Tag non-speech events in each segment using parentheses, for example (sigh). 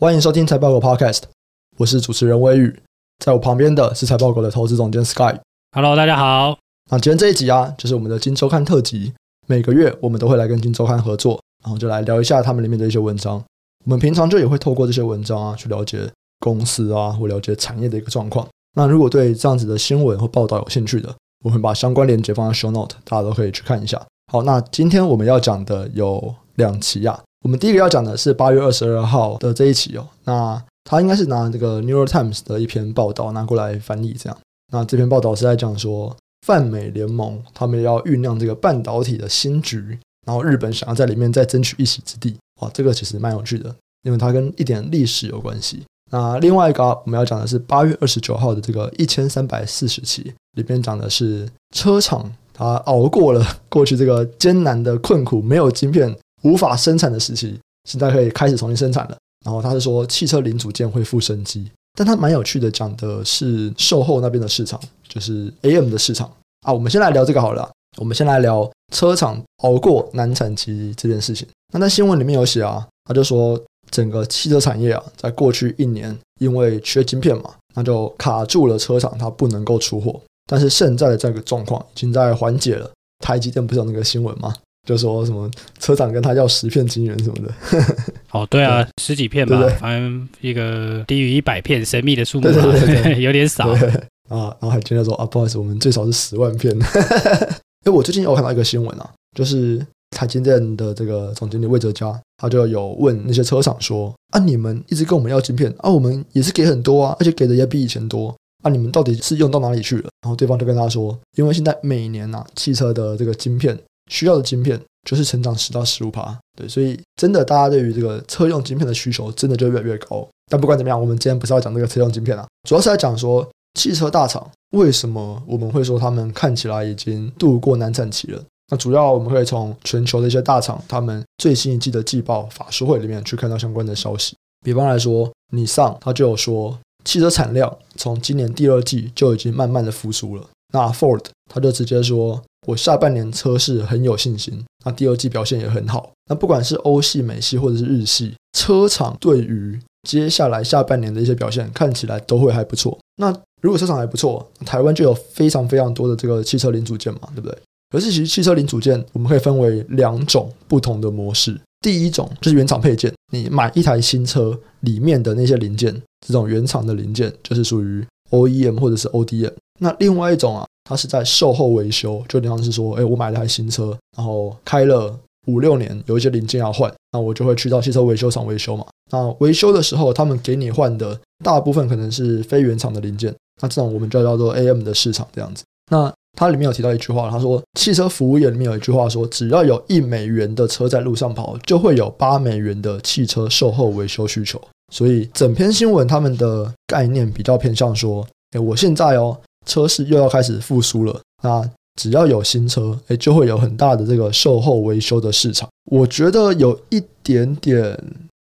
欢迎收听财报狗 Podcast，我是主持人威宇，在我旁边的是财报狗的投资总监 Sky。Hello，大家好。那今天这一集啊，就是我们的金周刊特辑。每个月我们都会来跟金周刊合作，然后就来聊一下他们里面的一些文章。我们平常就也会透过这些文章啊，去了解公司啊，或了解产业的一个状况。那如果对这样子的新闻或报道有兴趣的，我会把相关链接放在 Show Note，大家都可以去看一下。好，那今天我们要讲的有两期啊。我们第一个要讲的是八月二十二号的这一期哦，那他应该是拿这个《New York Times》的一篇报道拿过来翻译这样。那这篇报道是在讲说，泛美联盟他们要酝酿这个半导体的新局，然后日本想要在里面再争取一席之地。哇，这个其实蛮有趣的，因为它跟一点历史有关系。那另外一个我们要讲的是八月二十九号的这个一千三百四十期，里边讲的是车厂它熬过了过去这个艰难的困苦，没有晶片。无法生产的时期，现在可以开始重新生产了。然后他是说汽车零组件恢复生机，但他蛮有趣的，讲的是售后那边的市场，就是 AM 的市场啊。我们先来聊这个好了。我们先来聊车厂熬过难产期这件事情。那在新闻里面有写啊，他就说整个汽车产业啊，在过去一年因为缺晶片嘛，那就卡住了车厂，它不能够出货。但是现在的这个状况已经在缓解了。台积电不是有那个新闻吗？就说什么车厂跟他要十片晶圆什么的，(laughs) 哦，对啊，对十几片吧，对对对，反正一个低于一百片神秘的数目嘛，对对对对 (laughs) 有点少啊。然后还接着说啊，不好意思，我们最少是十万片。(laughs) 因为我最近有看到一个新闻啊，就是台积电的这个总经理魏哲嘉，他就有问那些车厂说啊，你们一直跟我们要晶片啊，我们也是给很多啊，而且给的也比以前多啊，你们到底是用到哪里去了？然后对方就跟他说，因为现在每年啊，汽车的这个晶片。需要的晶片就是成长十到十五趴，对，所以真的大家对于这个车用晶片的需求真的就越来越高。但不管怎么样，我们今天不是要讲这个车用晶片啊，主要是来讲说汽车大厂为什么我们会说他们看起来已经度过难产期了。那主要我们可以从全球的一些大厂他们最新一季的季报法说会里面去看到相关的消息。比方来说，你上他就有说汽车产量从今年第二季就已经慢慢的复苏了。那 Ford 他就直接说。我下半年车市很有信心，那第二季表现也很好。那不管是欧系、美系或者是日系车厂，对于接下来下半年的一些表现，看起来都会还不错。那如果车厂还不错，台湾就有非常非常多的这个汽车零组件嘛，对不对？可是其实汽车零组件我们可以分为两种不同的模式。第一种就是原厂配件，你买一台新车里面的那些零件，这种原厂的零件就是属于 OEM 或者是 ODM。那另外一种啊。它是在售后维修，就等像是说，哎，我买了台新车，然后开了五六年，有一些零件要换，那我就会去到汽车维修厂维修嘛。那维修的时候，他们给你换的大部分可能是非原厂的零件，那这种我们就叫做 AM 的市场这样子。那它里面有提到一句话，他说，汽车服务业里面有一句话说，只要有一美元的车在路上跑，就会有八美元的汽车售后维修需求。所以整篇新闻他们的概念比较偏向说，哎，我现在哦。车市又要开始复苏了，那只要有新车，诶，就会有很大的这个售后维修的市场。我觉得有一点点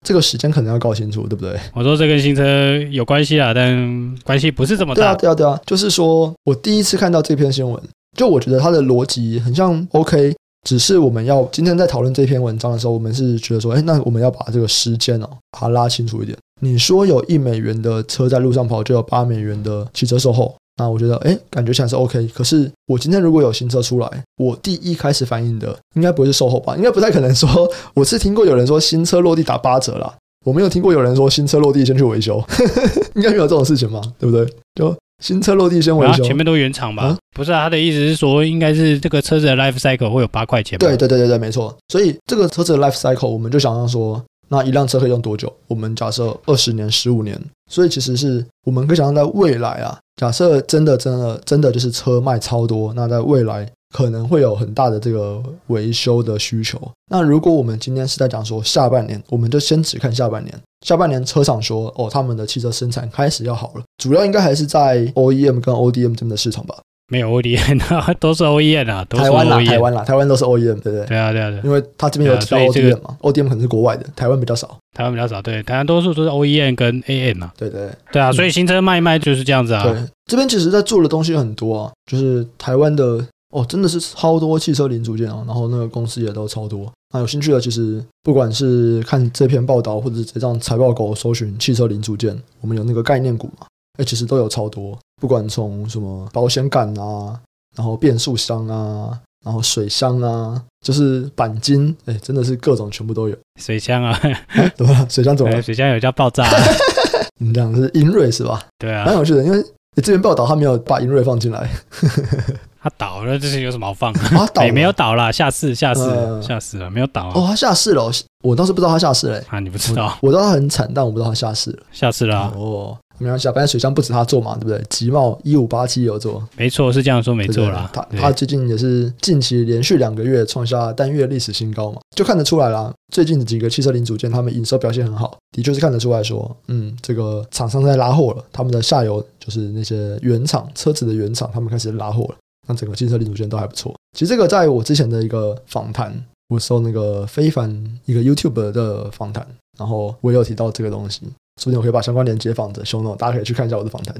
这个时间可能要搞清楚，对不对？我说这跟新车有关系啊，但关系不是这么大。对啊，对啊，对啊，就是说我第一次看到这篇新闻，就我觉得它的逻辑很像 OK，只是我们要今天在讨论这篇文章的时候，我们是觉得说，哎，那我们要把这个时间哦，把它拉清楚一点。你说有一美元的车在路上跑，就有八美元的汽车售后。那我觉得，哎，感觉起来是 OK。可是我今天如果有新车出来，我第一开始反应的应该不会是售后吧？应该不太可能说，我是听过有人说新车落地打八折啦，我没有听过有人说新车落地先去维修，应该没有这种事情嘛，对不对？就新车落地先维修，啊，前面都原厂吧？啊、不是啊，他的意思是说，应该是这个车子的 life cycle 会有八块钱。对对对对对，没错。所以这个车子的 life cycle，我们就想象说。那一辆车可以用多久？我们假设二十年、十五年，所以其实是我们可以想象在未来啊，假设真的、真的、真的就是车卖超多，那在未来可能会有很大的这个维修的需求。那如果我们今天是在讲说下半年，我们就先只看下半年。下半年车厂说哦，他们的汽车生产开始要好了，主要应该还是在 OEM 跟 ODM 这边的市场吧。没有 ODM (laughs) 啊，都是 OEM 啊，台湾啦，台湾啦，台湾都是 OEM，对不对？对啊，对啊，对。因为他这边有提到 ODM 嘛，ODM 可能是国外的，台湾比较少。台湾比较少，对，台湾多数都是 OEM 跟 AM 啊。对对对啊，所以新车卖一卖就是这样子啊。对，这边其实在做的东西很多啊，就是台湾的哦，真的是超多汽车零组件啊，然后那个公司也都超多。那有兴趣的，其实不管是看这篇报道，或者是这张财报狗搜寻汽车零组件，我们有那个概念股嘛？哎，其实都有超多，不管从什么保险杆啊，然后变速箱啊，然后水箱啊，就是钣金，哎，真的是各种全部都有。水箱啊？(laughs) 怎么了？水箱怎么了？水箱有叫爆炸？(laughs) 你这样是英瑞是吧？对啊，蛮有趣的，因为这篇报道他没有把英瑞放进来。(laughs) 他倒了，这是有什么好放的？啊，倒了，没有倒啦，下市，下市，呃、下市了，没有倒啊。哦，他下市了，我倒是不知道他下市嘞。啊，你不知道？我，我知道他很惨，但我不知道他下市了。下市了，啊。哦，没关系，反正水箱不止他做嘛，对不对？吉茂一五八七有做，没错，是这样说，没错啦。他他最近也是近期连续两个月创下单月历史新高嘛，就看得出来啦。最近的几个汽车零组件，他们营收表现很好，的确是看得出来说，嗯，这个厂商在拉货了，他们的下游就是那些原厂车子的原厂，他们开始拉货了。那整个汽车零组件都还不错。其实这个在我之前的一个访谈，我搜那个非凡一个 YouTube 的访谈，然后我也有提到这个东西。说不定我可以把相关链接放在 show note，大家可以去看一下我的访谈，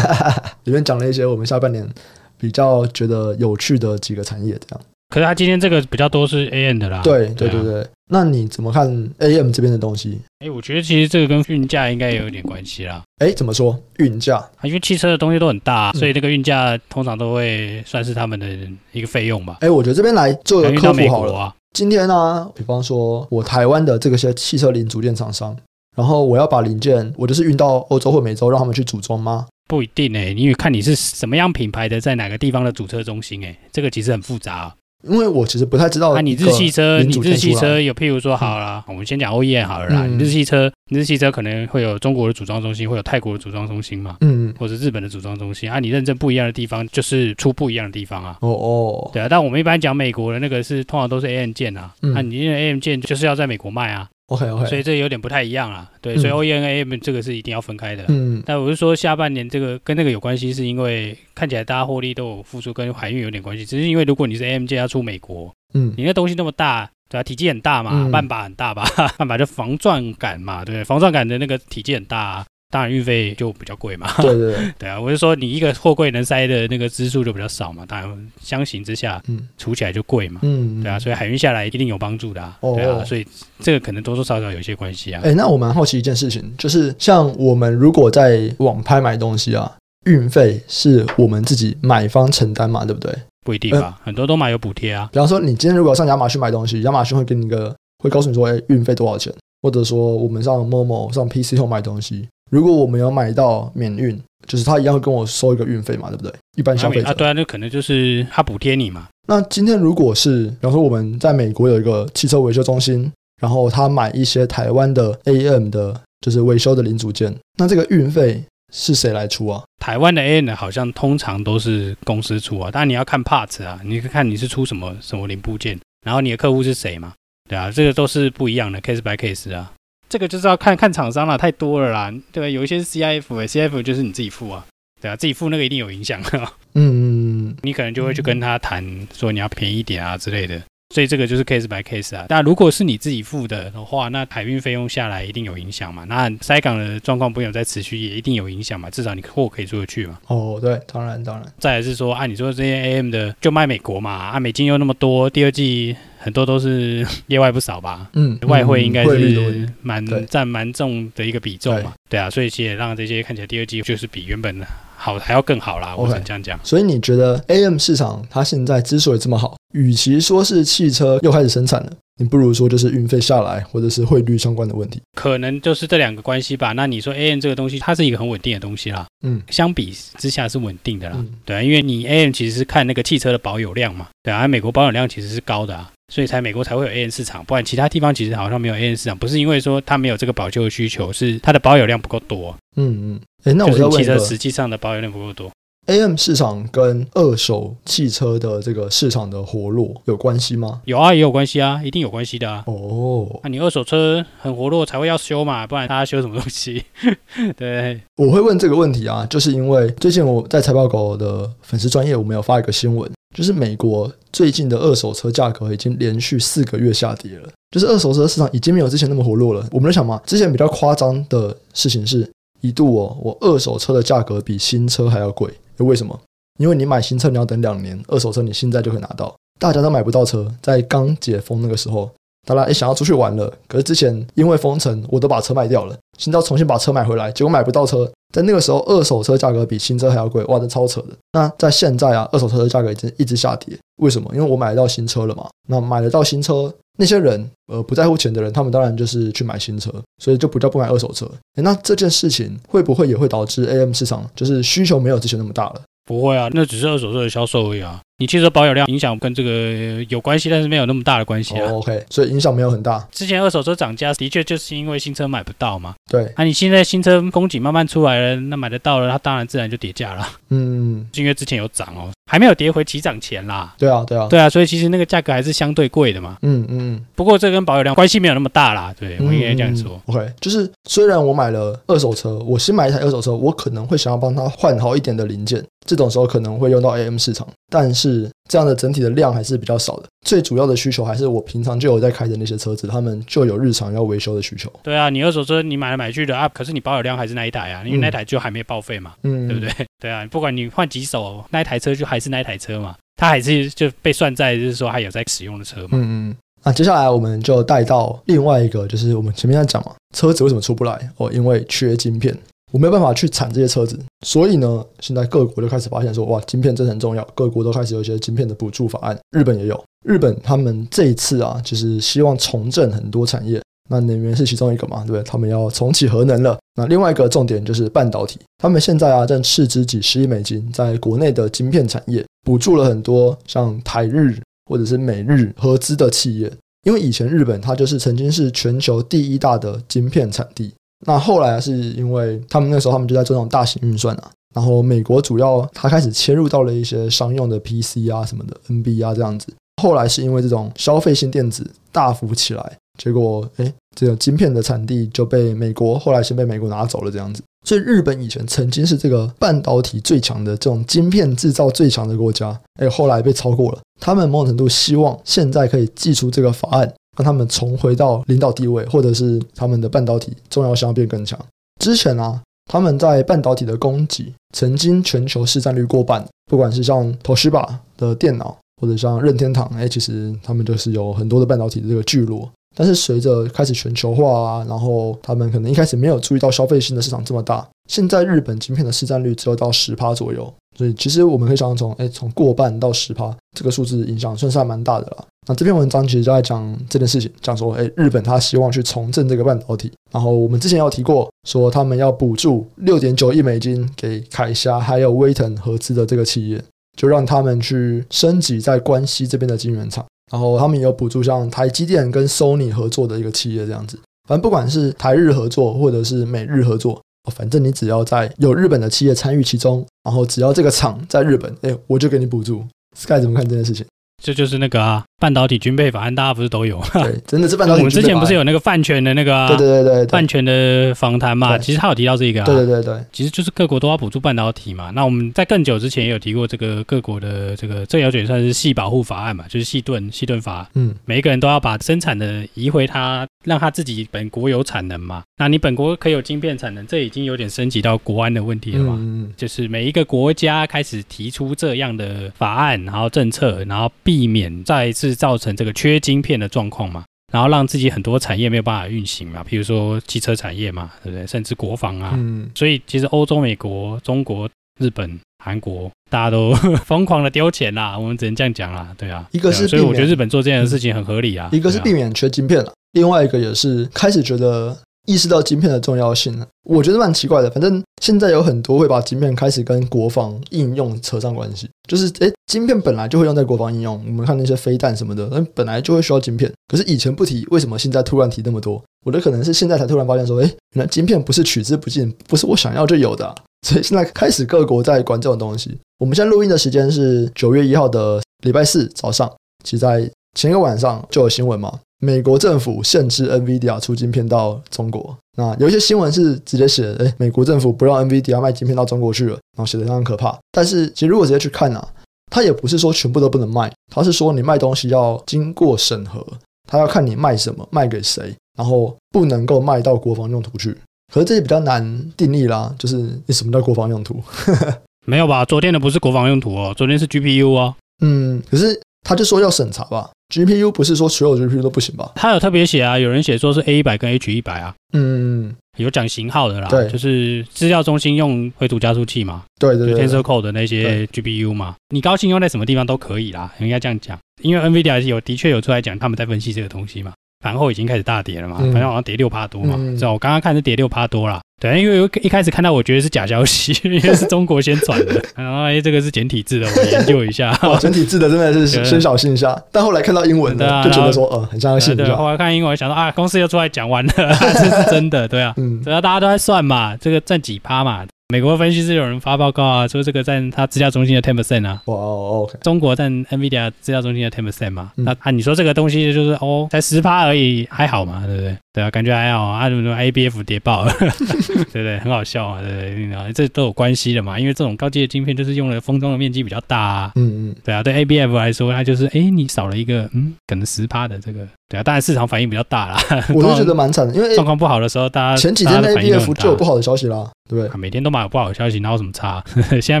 (laughs) 里面讲了一些我们下半年比较觉得有趣的几个产业，这样。可是他今天这个比较多是 AM 的啦。对对对对。那你怎么看 AM 这边的东西？哎，我觉得其实这个跟运价应该也有点关系啦。哎，怎么说？运价啊，因为汽车的东西都很大，所以这个运价通常都会算是他们的一个费用吧。哎，我觉得这边来做个科普好了。啊、今天呢、啊，比方说我台湾的这个些汽车零组件厂商，然后我要把零件，我就是运到欧洲或美洲，让他们去组装吗？不一定哎，因为看你是什么样品牌的，在哪个地方的组车中心，哎，这个其实很复杂、啊。因为我其实不太知道，那、啊、你日系车，你日系车有，譬如说好了，嗯、我们先讲 OEM 好了啦。嗯、你日系车，日系车可能会有中国的组装中心，会有泰国的组装中心嘛，嗯，或者日本的组装中心啊。你认证不一样的地方，就是出不一样的地方啊。哦哦，对啊。但我们一般讲美国的那个是通常都是 AM 件啊，那、嗯啊、你因为 AM 件就是要在美国卖啊。OK OK，所以这有点不太一样啦，对，所以 O E N AM 这个是一定要分开的。嗯，但我是说下半年这个跟那个有关系，是因为看起来大家获利都有付出，跟海运有点关系。只是因为如果你是 A M J 要出美国，嗯，你那东西那么大，对吧？体积很大嘛，半把很大吧，(laughs) 半把就防撞杆嘛，对，防撞杆的那个体积很大啊。当然运费就比较贵嘛，对 (laughs) 对对，(laughs) 对啊，我是说你一个货柜能塞的那个支数就比较少嘛，当然相形之下，嗯，储起来就贵嘛，嗯，对啊，所以海运下来一定有帮助的啊，对啊，所以这个可能多多少少有一些关系啊。哎，那我蛮好奇一件事情，就是像我们如果在网拍买东西啊，运费是我们自己买方承担嘛，对不对？不一定吧，很多都买有补贴啊。比方说，你今天如果上亚马逊买东西，亚马逊会给你一个，会告诉你说，哎，运费多少钱？或者说我们上 Momo 上 PC Home 买东西。如果我们有买到免运，就是他一样会跟我收一个运费嘛，对不对？一般消费者啊，对啊，那可能就是他补贴你嘛。那今天如果是，比方说我们在美国有一个汽车维修中心，然后他买一些台湾的 AM 的，就是维修的零组件，那这个运费是谁来出啊？台湾的 AM 好像通常都是公司出啊，当然你要看 parts 啊，你看你是出什么什么零部件，然后你的客户是谁嘛，对啊，这个都是不一样的 case by case 啊。这个就是要看看厂商了，太多了啦，对吧？有一些是 CIF，CIF CIF 就是你自己付啊，对啊，自己付那个一定有影响啊。嗯，你可能就会去跟他谈说你要便宜一点啊之类的，所以这个就是 case by case 啊。但如果是你自己付的的话，那海运费用下来一定有影响嘛。那塞港的状况不有再持续，也一定有影响嘛。至少你货可以出得去嘛。哦，对，当然当然。再来是说，按、啊、你说这些 AM 的就卖美国嘛，啊，美金又那么多，第二季。很多都是 (laughs) 业外不少吧，嗯，外汇应该是蛮占蛮重的一个比重嘛，对，啊，所以其实也让这些看起来第二季就是比原本好还要更好啦，我只能这样讲。所以你觉得 AM 市场它现在之所以这么好，与其说是汽车又开始生产了，你不如说就是运费下来，或者是汇率相关的问题，可能就是这两个关系吧。那你说 AM 这个东西，它是一个很稳定的东西啦，嗯，相比之下是稳定的啦，嗯、对啊，因为你 AM 其实是看那个汽车的保有量嘛，对啊，美国保有量其实是高的啊。所以才美国才会有 AM 市场，不然其他地方其实好像没有 AM 市场，不是因为说它没有这个保修的需求，是它的保有量不够多。嗯嗯，哎，那我要问汽车实际上的保有量不够多，AM 市场跟二手汽车的这个市场的活络有关系吗？有啊，也有关系啊，一定有关系的啊。哦，那你二手车很活络才会要修嘛，不然他修什么东西？(laughs) 对，我会问这个问题啊，就是因为最近我在财报狗的粉丝专业，我们有发一个新闻。就是美国最近的二手车价格已经连续四个月下跌了，就是二手车市场已经没有之前那么活络了。我们在想嘛，之前比较夸张的事情是一度哦，我二手车的价格比新车还要贵。为什么？因为你买新车你要等两年，二手车你现在就可以拿到。大家都买不到车，在刚解封那个时候，大家也想要出去玩了。可是之前因为封城，我都把车卖掉了，现在要重新把车买回来，结果买不到车。在那个时候，二手车价格比新车还要贵，哇，这超扯的。那在现在啊，二手车的价格已经一直下跌，为什么？因为我买得到新车了嘛。那买得到新车，那些人呃不在乎钱的人，他们当然就是去买新车，所以就不叫不买二手车。诶，那这件事情会不会也会导致 AM 市场就是需求没有之前那么大了？不会啊，那只是二手车的销售而已啊。你汽车保有量影响跟这个有关系，但是没有那么大的关系啊。Oh, OK，所以影响没有很大。之前二手车涨价的确就是因为新车买不到嘛。对。那、啊、你现在新车供给慢慢出来了，那买得到了，它当然自然就跌价了。嗯，因为之前有涨哦，还没有跌回起涨前啦。对啊，对啊，对啊，所以其实那个价格还是相对贵的嘛。嗯嗯。不过这跟保有量关系没有那么大啦。对，我应该这样说。嗯、OK，就是虽然我买了二手车，我新买一台二手车，我可能会想要帮他换好一点的零件，这种时候可能会用到 AM 市场，但是这样的整。整体的量还是比较少的，最主要的需求还是我平常就有在开的那些车子，他们就有日常要维修的需求。对啊，你二手车你买来买去的啊，可是你保有量还是那一台啊，因为那台就还没报废嘛，嗯，对不对？(laughs) 对啊，不管你换几手，那一台车就还是那一台车嘛，它还是就被算在就是说还有在使用的车嘛。嗯嗯。那接下来我们就带到另外一个，就是我们前面在讲嘛，车子为什么出不来？哦，因为缺晶片。我没有办法去产这些车子，所以呢，现在各国就开始发现说，哇，晶片真的很重要，各国都开始有一些晶片的补助法案。日本也有，日本他们这一次啊，就是希望重振很多产业，那能源是其中一个嘛，对不对？他们要重启核能了。那另外一个重点就是半导体，他们现在啊正斥资几十亿美金在国内的晶片产业，补助了很多像台日或者是美日合资的企业，因为以前日本它就是曾经是全球第一大的晶片产地。那后来是因为他们那时候他们就在做那种大型运算啊，然后美国主要他开始切入到了一些商用的 PC 啊什么的 NB 啊这样子。后来是因为这种消费性电子大幅起来，结果诶这个晶片的产地就被美国后来先被美国拿走了这样子。所以日本以前曾经是这个半导体最强的这种晶片制造最强的国家，诶后来被超过了。他们某种程度希望现在可以祭出这个法案。让他们重回到领导地位，或者是他们的半导体重要性变更强。之前啊，他们在半导体的供给曾经全球市占率过半，不管是像 Toshiba 的电脑，或者像任天堂，哎，其实他们就是有很多的半导体的这个聚落。但是随着开始全球化啊，然后他们可能一开始没有注意到消费性的市场这么大。现在日本晶片的市占率只有到十趴左右，所以其实我们可以想象从哎从过半到十趴这个数字影响算是还蛮大的了。那这篇文章其实就在讲这件事情，讲说哎日本他希望去重振这个半导体，然后我们之前有提过说他们要补助六点九亿美金给凯霞还有威腾合资的这个企业，就让他们去升级在关西这边的晶圆厂。然后他们也有补助，像台积电跟 Sony 合作的一个企业这样子。反正不管是台日合作，或者是美日合作，反正你只要在有日本的企业参与其中，然后只要这个厂在日本，哎，我就给你补助。Sky 怎么看这件事情？这就是那个啊，半导体军备法案，大家不是都有？对，真的是半导体。(laughs) 我们之前不是有那个饭圈的那个、啊，对对对对，对，饭圈的访谈嘛？其实他有提到这个啊，对对对对，其实就是各国都要补助半导体嘛。那我们在更久之前也有提过这个各国的这个这有点算是系保护法案嘛，就是系盾系盾法。嗯，每一个人都要把生产的移回他，让他自己本国有产能嘛。那你本国可以有晶片产能，这已经有点升级到国安的问题了嘛？嗯，就是每一个国家开始提出这样的法案，然后政策，然后避免在再次造成这个缺晶片的状况嘛，然后让自己很多产业没有办法运行嘛，比如说汽车产业嘛，对不对？甚至国防啊，嗯，所以其实欧洲、美国、中国、日本、韩国，大家都 (laughs) 疯狂的丢钱啦，我们只能这样讲啦，对啊。一个是、啊，所以我觉得日本做这样的事情很合理啊。一个是避免缺晶片了，另外一个也是开始觉得。意识到晶片的重要性了，我觉得蛮奇怪的。反正现在有很多会把晶片开始跟国防应用扯上关系，就是诶，晶片本来就会用在国防应用。我们看那些飞弹什么的，那本来就会需要晶片。可是以前不提，为什么现在突然提那么多？我的可能是现在才突然发现说，诶，原来晶片不是取之不尽，不是我想要就有的。所以现在开始各国在管这种东西。我们现在录音的时间是九月一号的礼拜四早上，其在前一个晚上就有新闻嘛。美国政府限制 NVIDIA 出晶片到中国。那有一些新闻是直接写，哎，美国政府不让 NVIDIA 卖晶片到中国去了，然后写的非常可怕。但是其实如果直接去看啊，它也不是说全部都不能卖，它是说你卖东西要经过审核，它要看你卖什么，卖给谁，然后不能够卖到国防用途去。可是这也比较难定义啦，就是你什么叫国防用途？(laughs) 没有吧？昨天的不是国防用途哦，昨天是 GPU 哦。嗯，可是他就说要审查吧。GPU 不是说所有 GPU 都不行吧？他有特别写啊，有人写说是 A 一百跟 H 一百啊。嗯，有讲型号的啦，对，就是资料中心用绘图加速器嘛，对对对，Tensor Core 的那些 GPU 嘛，你高兴用在什么地方都可以啦，应该这样讲。因为 NVIDIA 有的确有出来讲，他们在分析这个东西嘛。盘后已经开始大跌了嘛，反正好像跌六趴多嘛，知道、嗯、我刚刚看是跌六趴多啦。对，因为一开始看到我觉得是假消息，(laughs) 因为是中国先传的，(laughs) 然后哎这个是简体字的，我研究一下。(laughs) 哇，简体字的真的是先小信一下，但后来看到英文的，就觉得说呃很像信。对，后来看英文想到啊，公司又出来讲完了，这是真的，对啊，嗯，主要大家都在算嘛，这个占几趴嘛。美国分析师有人发报告啊，说这个占他资料中心的 ten percent 啊，哇哦，OK，中国占 NVIDIA 资料中心的 ten percent 嘛，嗯、那啊你说这个东西就是哦才十趴而已，还好嘛，对不对？对啊，感觉还好啊，怎么说 ABF 跌爆了，(laughs) 对不对？很好笑啊，对不对？这都有关系的嘛，因为这种高阶的晶片就是用了封装的面积比较大啊，嗯嗯，对啊，对 ABF 来说，它就是哎你少了一个嗯可能十趴的这个。对啊，当然市场反应比较大啦。(laughs) 我就觉得蛮惨的，因为状况不好的时候，大家前几天 ABF 就有不好的消息啦，对不对？每天都蛮有不好的消息，哪有什么差？(laughs) 现在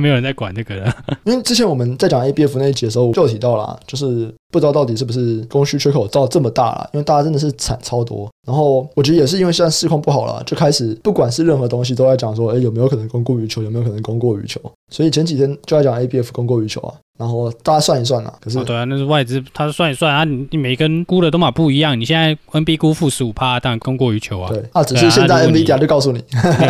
没有人在管这个了。因为之前我们在讲 ABF 那一集的时候，就有提到啦，就是不知道到底是不是供需缺口造这么大了，因为大家真的是产超多。然后我觉得也是因为现在市况不好了，就开始不管是任何东西都在讲说，哎，有没有可能供过于求？有没有可能供过于求？所以前几天就在讲 ABF 供过于求啊。然后大家算一算啊，可是、哦、对啊，那是外资，他算一算啊，你你每根估的都嘛不一样。你现在 NB 估负十五趴，当然供过于求啊。对啊，只是现在 NVIDIA 就告诉你，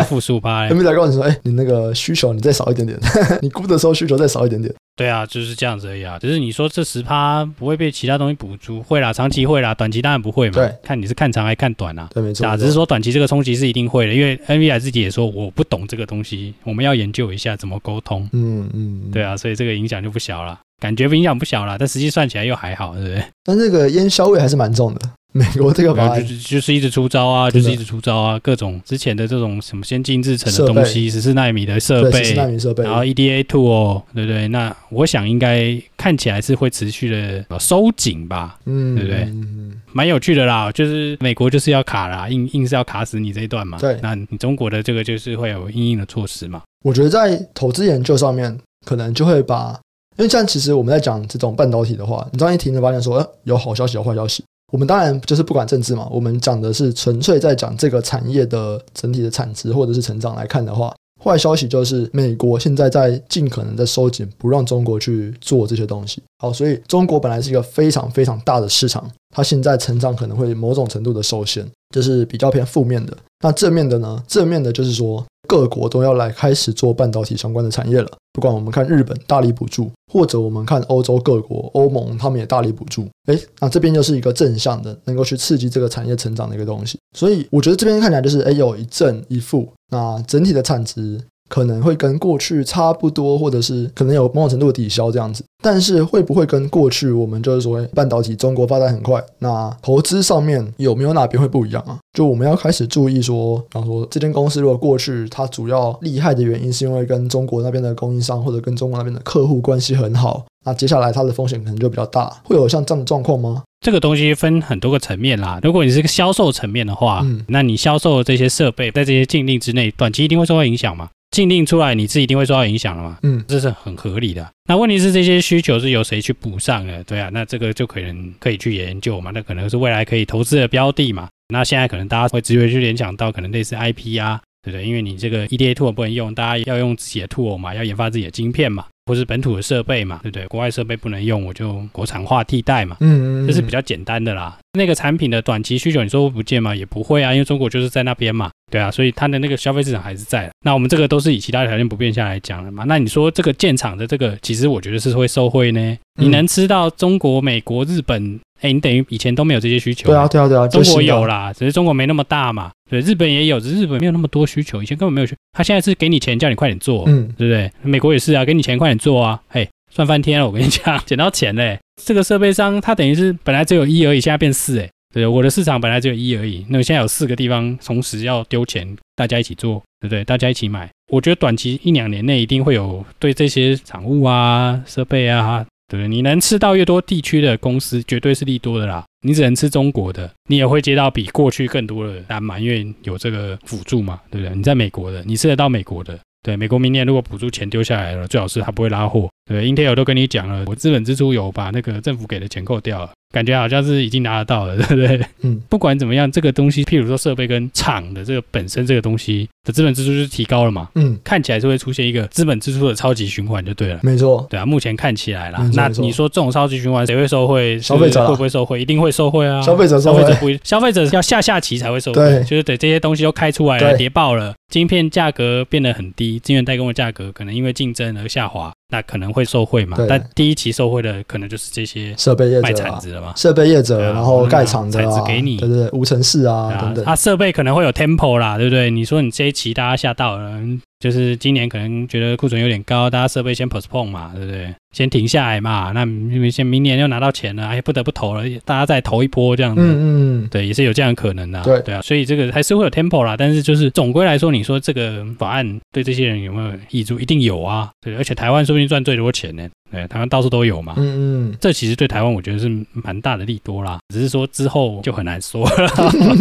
负十五趴，(laughs) NVIDIA 告诉你说，哎，你那个需求你再少一点点，(laughs) 你估的时候需求再少一点点。对啊，就是这样子而已啊。只是你说这十趴不会被其他东西补足，会啦，长期会啦，短期当然不会嘛。对，看你是看长还是看短啊？对，没错。啊，只是说短期这个冲击是一定会的，因为 NVIDIA 自己也说我不懂这个东西，我们要研究一下怎么沟通。嗯嗯，对啊，所以这个影响就不小了，感觉影响不小了，但实际算起来又还好，对不对？但这个烟硝味还是蛮重的。(laughs) 美国这个法案就是就是一直出招啊，就是一直出招啊，各种之前的这种什么先进制程的东西，十四纳米的设备，十四纳米设备，然后 EDA two 哦对不对？那我想应该看起来是会持续的收紧吧，嗯，对不对？嗯，蛮有趣的啦，就是美国就是要卡啦，硬硬是要卡死你这一段嘛。对，那你中国的这个就是会有硬硬的措施嘛？我觉得在投资研究上面，可能就会把，因为像其实我们在讲这种半导体的话，你刚一听就发现说，呃，有好消息，有坏消息。我们当然就是不管政治嘛，我们讲的是纯粹在讲这个产业的整体的产值或者是成长来看的话，坏消息就是美国现在在尽可能的收紧，不让中国去做这些东西。好，所以中国本来是一个非常非常大的市场，它现在成长可能会某种程度的受限，这是比较偏负面的。那正面的呢？正面的就是说。各国都要来开始做半导体相关的产业了。不管我们看日本大力补助，或者我们看欧洲各国、欧盟，他们也大力补助。哎，那这边就是一个正向的，能够去刺激这个产业成长的一个东西。所以我觉得这边看起来就是，哎，有一正一负。那整体的产值。可能会跟过去差不多，或者是可能有某种程度的抵消这样子，但是会不会跟过去我们就是说半导体中国发展很快，那投资上面有没有哪边会不一样啊？就我们要开始注意说，比方说这间公司如果过去它主要厉害的原因是因为跟中国那边的供应商或者跟中国那边的客户关系很好，那接下来它的风险可能就比较大，会有像这样的状况吗？这个东西分很多个层面啦。如果你是个销售层面的话，嗯，那你销售的这些设备在这些禁令之内，短期一定会受到影响嘛？禁令出来，你自己一定会受到影响了嘛？嗯，这是很合理的。那问题是这些需求是由谁去补上的？对啊，那这个就可能可以去研究嘛。那可能是未来可以投资的标的嘛。那现在可能大家会直接去联想到可能类似 IP 啊，对不对？因为你这个 EDA tool 不能用，大家要用自己的 tool 嘛，要研发自己的晶片嘛。或是本土的设备嘛，对不对？国外设备不能用，我就国产化替代嘛。嗯，嗯嗯，这是比较简单的啦。那个产品的短期需求，你说会不见吗？也不会啊，因为中国就是在那边嘛，对啊，所以它的那个消费市场还是在。那我们这个都是以其他条件不变下来讲的嘛。那你说这个建厂的这个，其实我觉得是会受惠呢。你能吃到中国、美国、日本？哎，你等于以前都没有这些需求。对啊，对啊，对啊，中国有啦，只是中国没那么大嘛。对，日本也有，只是日本没有那么多需求，以前根本没有需。他现在是给你钱，叫你快点做，嗯，对不对？美国也是啊，给你钱，快点做啊。嘿，赚翻天了，我跟你讲，(laughs) 捡到钱嘞。这个设备商他等于是本来只有一而已，现在变四，哎，对，我的市场本来只有一而已，那现在有四个地方同时要丢钱，大家一起做，对不对？大家一起买，我觉得短期一两年内一定会有对这些产物啊、设备啊。对，你能吃到越多地区的公司，绝对是利多的啦。你只能吃中国的，你也会接到比过去更多的单嘛，因为有这个辅助嘛，对不对？你在美国的，你吃得到美国的。对，美国明年如果补助钱丢下来了，最好是他不会拉货。对，Intel 都跟你讲了，我资本支出有把那个政府给的钱扣掉了。感觉好像是已经拿得到了，对不对？嗯，不管怎么样，这个东西，譬如说设备跟厂的这个本身这个东西的资本支出就是提高了嘛，嗯，看起来是会出现一个资本支出的超级循环就对了，没错，对啊，目前看起来啦，那你说这种超级循环谁会受惠？消费者会不会受惠？一定会受惠啊，消费者消费者不，消费者要下下棋才会受惠，对，就是等这些东西都开出来了，跌爆了，晶片价格变得很低，晶圆代工的价格可能因为竞争而下滑。那可能会受贿嘛？但第一期受贿的可能就是这些设备业者、卖铲子的嘛，设备业者，然后盖厂的铲子给你，对对对，无尘室啊等等。它设备可能会有 tempo 啦，对不对？你说你这一其他吓到了，就是今年可能觉得库存有点高，大家设备先 postpone 嘛，对不对？先停下来嘛。那因为先明年又拿到钱了，哎，不得不投了，大家再投一波这样子。嗯嗯，对，也是有这样的可能的。对对啊，所以这个还是会有 tempo 啦。但是就是总归来说，你说这个法案对这些人有没有益处？一定有啊。对，而且台湾说不定赚最多钱呢。对，台湾到处都有嘛。嗯嗯，这其实对台湾我觉得是蛮大的利多啦。只是说之后就很难说了，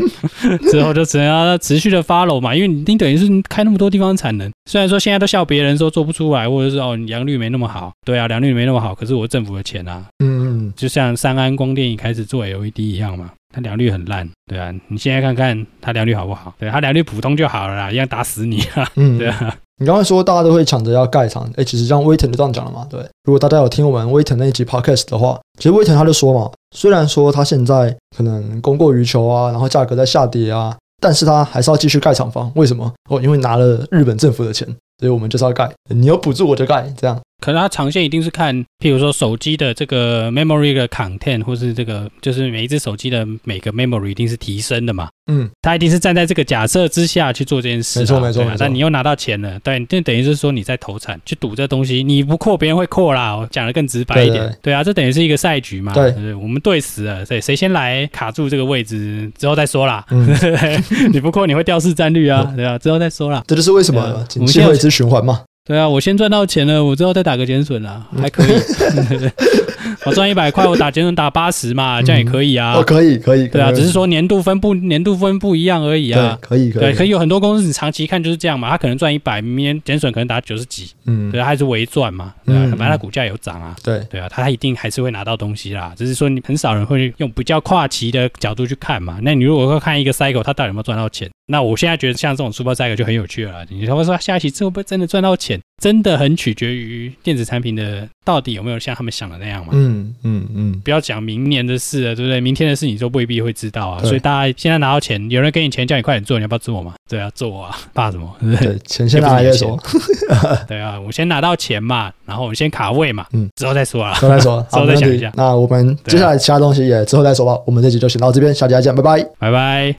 (laughs) 之后就只能要持续的 follow 嘛。因为你等于是开那么多地方产能，虽然说现在都笑别人说做不出来，或者是哦良率没那么好。对啊，良率没那么好，可是我政府的钱啊。嗯嗯，就像三安光电一开始做 LED 一样嘛，它良率很烂。对啊，你现在看看它良率好不好？对，它良率普通就好了啦，一样打死你啊。嗯，(laughs) 对啊。你刚才说大家都会抢着要盖厂，哎，其实像威腾就这样讲了嘛，对。如果大家有听我们威腾那一集 podcast 的话，其实威腾他就说嘛，虽然说他现在可能供过于求啊，然后价格在下跌啊，但是他还是要继续盖厂房。为什么？哦，因为拿了日本政府的钱，所以我们就是要盖，你有补助我就盖，这样。可是它长线一定是看，譬如说手机的这个 memory 的 content，或是这个就是每一只手机的每个 memory 一定是提升的嘛。嗯，它一定是站在这个假设之下去做这件事。没错没错。但你又拿到钱了，对，这等于是说你在投产去赌这东西，你不扩别人会扩啦。我讲的更直白一点，对，对，对，对啊，这等于是一个赛局嘛。对，对，我们对死了，对，谁先来卡住这个位置之后再说啦。嗯，(laughs) 你不扩你会掉市占率啊，对啊，之后再说啦。这就是为什么景气会一直循环嘛。对啊，我先赚到钱了，我之后再打个减损啦，还可以。(laughs) 我赚一百块，我打减损打八十嘛，这样也可以啊。哦，可以，可以。对啊，只是说年度分不年度分不一样而已啊。可以，可以。对，可以有很多公司，你长期看就是这样嘛，他可能赚一百，明年减损可能打九十几，嗯，对，还是微赚嘛，对啊，反正他股价有涨啊，对，对啊，他一定还是会拿到东西啦。只是说你很少人会用比较跨期的角度去看嘛。那你如果说看一个 cycle，他到底有没有赚到钱？那我现在觉得像这种 super cycle 就很有趣了。你说说下一期会不会真的赚到钱？真的很取决于电子产品的到底有没有像他们想的那样嘛？嗯嗯嗯，不要讲明年的事了，对不对？明天的事你都未必会知道啊。所以大家现在拿到钱，有人给你钱叫你快点做，你要不要做嘛？(laughs) 对啊，做啊，怕什么？对不对？对，钱先拿来再说。(laughs) 对啊，我先拿到钱嘛，然后我先卡位嘛，嗯，之后再说啊，之后再说，(laughs) 之后再想一下。那我们接下来其他东西也之后再说吧。我们这集就先到这边，下期再见，拜拜，拜拜。